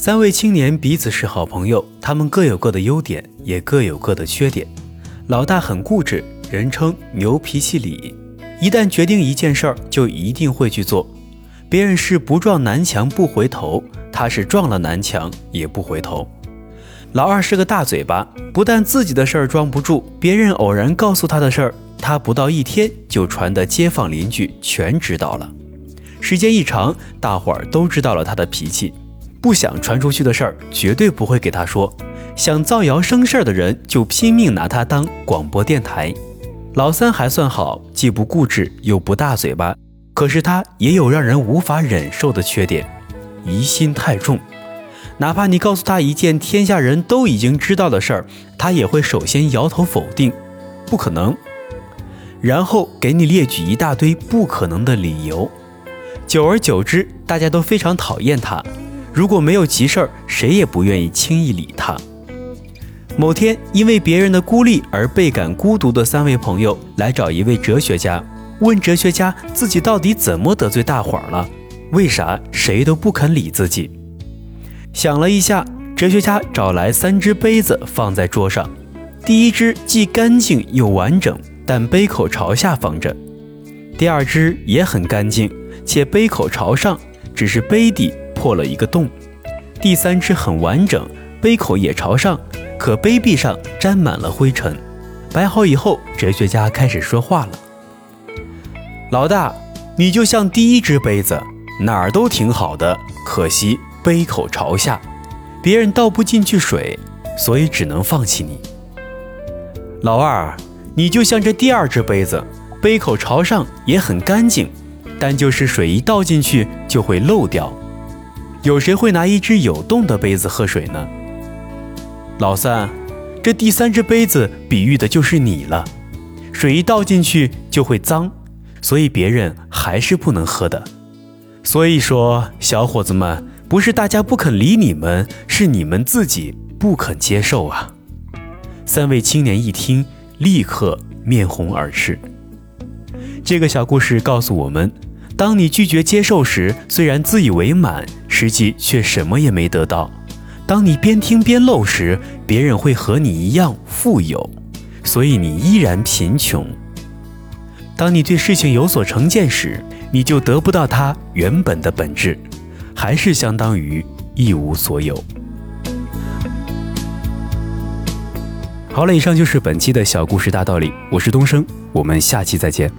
三位青年彼此是好朋友，他们各有各的优点，也各有各的缺点。老大很固执，人称牛脾气李，一旦决定一件事儿，就一定会去做。别人是不撞南墙不回头，他是撞了南墙也不回头。老二是个大嘴巴，不但自己的事儿装不住，别人偶然告诉他的事儿，他不到一天就传得街坊邻居全知道了。时间一长，大伙儿都知道了他的脾气，不想传出去的事儿绝对不会给他说。想造谣生事儿的人就拼命拿他当广播电台。老三还算好，既不固执又不大嘴巴，可是他也有让人无法忍受的缺点，疑心太重。哪怕你告诉他一件天下人都已经知道的事儿，他也会首先摇头否定，不可能，然后给你列举一大堆不可能的理由。久而久之，大家都非常讨厌他。如果没有急事儿，谁也不愿意轻易理他。某天，因为别人的孤立而倍感孤独的三位朋友来找一位哲学家，问哲学家自己到底怎么得罪大伙儿了？为啥谁都不肯理自己？想了一下，哲学家找来三只杯子放在桌上，第一只既干净又完整，但杯口朝下放着；第二只也很干净，且杯口朝上，只是杯底破了一个洞；第三只很完整，杯口也朝上。可杯壁上沾满了灰尘，摆好以后，哲学家开始说话了：“老大，你就像第一只杯子，哪儿都挺好的，可惜杯口朝下，别人倒不进去水，所以只能放弃你。老二，你就像这第二只杯子，杯口朝上也很干净，但就是水一倒进去就会漏掉。有谁会拿一只有洞的杯子喝水呢？”老三，这第三只杯子比喻的就是你了，水一倒进去就会脏，所以别人还是不能喝的。所以说，小伙子们，不是大家不肯理你们，是你们自己不肯接受啊！三位青年一听，立刻面红耳赤。这个小故事告诉我们，当你拒绝接受时，虽然自以为满，实际却什么也没得到。当你边听边漏时，别人会和你一样富有，所以你依然贫穷。当你对事情有所成见时，你就得不到它原本的本质，还是相当于一无所有。好了，以上就是本期的小故事大道理，我是东升，我们下期再见。